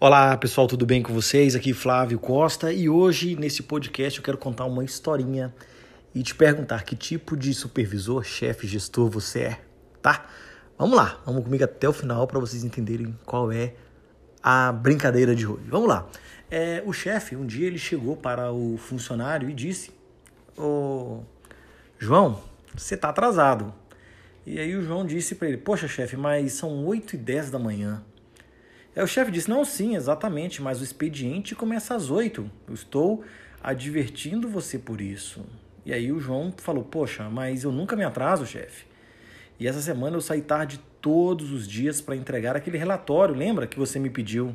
Olá pessoal, tudo bem com vocês? Aqui Flávio Costa e hoje nesse podcast eu quero contar uma historinha e te perguntar que tipo de supervisor, chefe, gestor você é, tá? Vamos lá, vamos comigo até o final para vocês entenderem qual é a brincadeira de hoje. Vamos lá. É, o chefe, um dia ele chegou para o funcionário e disse: João, você está atrasado. E aí o João disse para ele: Poxa, chefe, mas são 8 e 10 da manhã. Aí o chefe disse: Não, sim, exatamente, mas o expediente começa às 8. Eu estou advertindo você por isso. E aí o João falou: Poxa, mas eu nunca me atraso, chefe. E essa semana eu saí tarde todos os dias para entregar aquele relatório, lembra que você me pediu?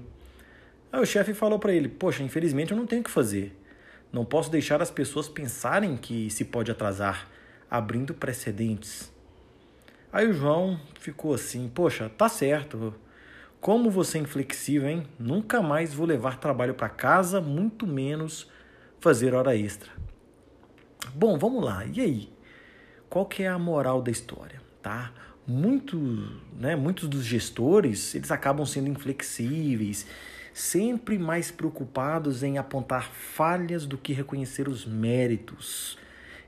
Aí o chefe falou para ele: Poxa, infelizmente eu não tenho o que fazer. Não posso deixar as pessoas pensarem que se pode atrasar, abrindo precedentes. Aí o João ficou assim: Poxa, tá certo. Como você é inflexível, hein? Nunca mais vou levar trabalho para casa, muito menos fazer hora extra. Bom, vamos lá. E aí? Qual que é a moral da história? tá? Muito, né, muitos dos gestores, eles acabam sendo inflexíveis, sempre mais preocupados em apontar falhas do que reconhecer os méritos.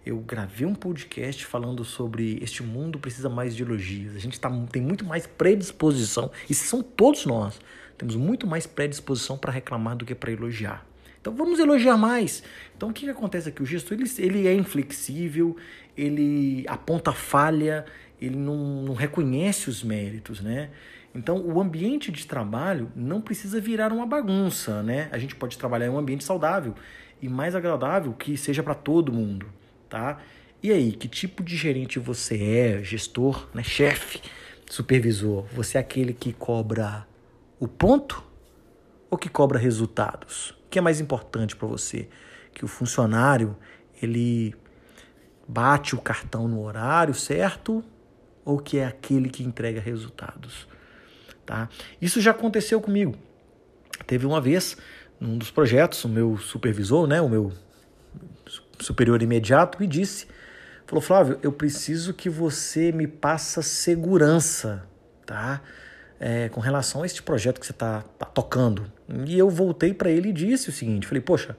Eu gravei um podcast falando sobre este mundo precisa mais de elogios. A gente tá, tem muito mais predisposição, e são todos nós, temos muito mais predisposição para reclamar do que para elogiar. Então vamos elogiar mais. Então o que, que acontece aqui? O gestor ele, ele é inflexível, ele aponta falha, ele não, não reconhece os méritos, né? Então, o ambiente de trabalho não precisa virar uma bagunça, né? A gente pode trabalhar em um ambiente saudável e mais agradável que seja para todo mundo, tá? E aí, que tipo de gerente você é? Gestor, né? Chefe, supervisor? Você é aquele que cobra o ponto ou que cobra resultados? O que é mais importante para você? Que o funcionário ele bate o cartão no horário certo ou que é aquele que entrega resultados. Tá? Isso já aconteceu comigo. Teve uma vez, num dos projetos, o meu supervisor, né, o meu superior imediato, me disse, falou, Flávio, eu preciso que você me passe segurança, tá? É, com relação a este projeto que você está tá tocando. E eu voltei para ele e disse o seguinte, falei, poxa,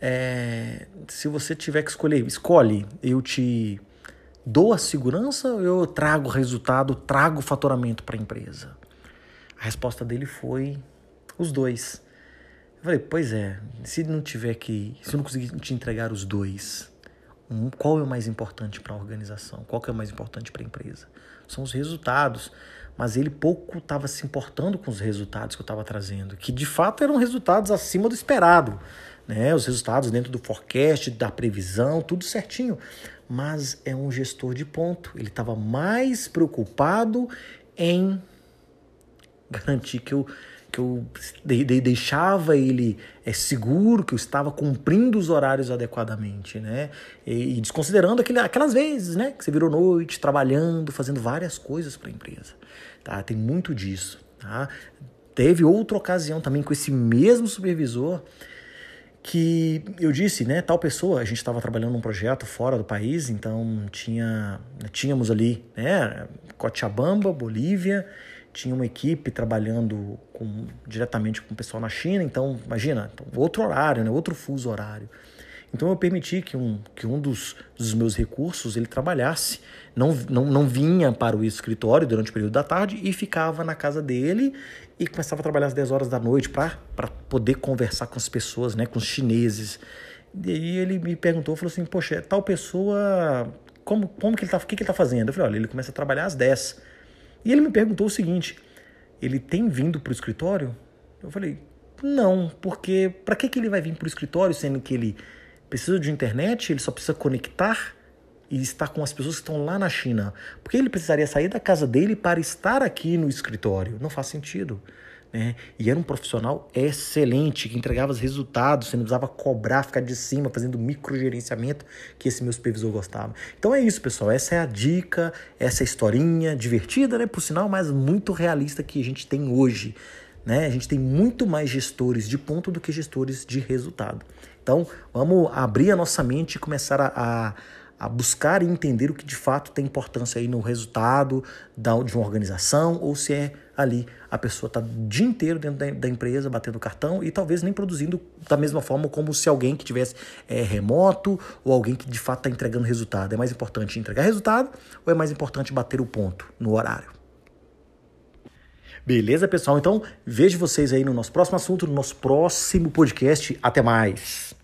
é, se você tiver que escolher, escolhe, eu te dou a segurança ou eu trago resultado, trago faturamento para a empresa? A resposta dele foi os dois. Eu falei, pois é, se não tiver que, se eu não conseguir te entregar os dois, um, qual é o mais importante para a organização? Qual que é o mais importante para a empresa? São os resultados. Mas ele pouco estava se importando com os resultados que eu estava trazendo, que de fato eram resultados acima do esperado. Né? Os resultados dentro do forecast, da previsão, tudo certinho mas é um gestor de ponto. Ele estava mais preocupado em garantir que eu, que eu de, de, deixava ele é, seguro, que eu estava cumprindo os horários adequadamente, né? E, e desconsiderando aquele, aquelas vezes, né? Que você virou noite, trabalhando, fazendo várias coisas para a empresa. Tá? Tem muito disso. Tá? Teve outra ocasião também com esse mesmo supervisor que eu disse, né, tal pessoa, a gente estava trabalhando num projeto fora do país, então tinha, tínhamos ali, né, Cochabamba, Bolívia, tinha uma equipe trabalhando com, diretamente com o pessoal na China, então imagina, então, outro horário, né, outro fuso horário. Então eu permiti que um, que um dos, dos meus recursos ele trabalhasse, não, não, não vinha para o escritório durante o período da tarde e ficava na casa dele e começava a trabalhar às 10 horas da noite para poder conversar com as pessoas, né, com os chineses. E aí ele me perguntou, falou assim, poxa, tal pessoa, como, como que ele tá, o que, que ele tá fazendo? Eu falei, olha, ele começa a trabalhar às 10. E ele me perguntou o seguinte, ele tem vindo para o escritório? Eu falei, não, porque para que, que ele vai vir para o escritório sendo que ele precisa de internet, ele só precisa conectar e estar com as pessoas que estão lá na China. Porque ele precisaria sair da casa dele para estar aqui no escritório. Não faz sentido. Né? E era um profissional excelente, que entregava os resultados, você não precisava cobrar, ficar de cima, fazendo microgerenciamento, que esse meu supervisor gostava. Então é isso, pessoal. Essa é a dica, essa é historinha divertida, né? Por sinal, mas muito realista que a gente tem hoje. Né? A gente tem muito mais gestores de ponto do que gestores de resultado. Então, vamos abrir a nossa mente e começar a, a, a buscar e entender o que de fato tem importância aí no resultado da, de uma organização ou se é ali a pessoa está o dia inteiro dentro da, da, empresa batendo cartão e talvez nem produzindo da mesma forma como se alguém que tivesse é, remoto ou alguém que de fato está entregando resultado. É mais importante entregar resultado ou é mais importante bater o ponto no horário? Beleza, pessoal? Então vejo vocês aí no nosso próximo assunto, no nosso próximo podcast. Até mais!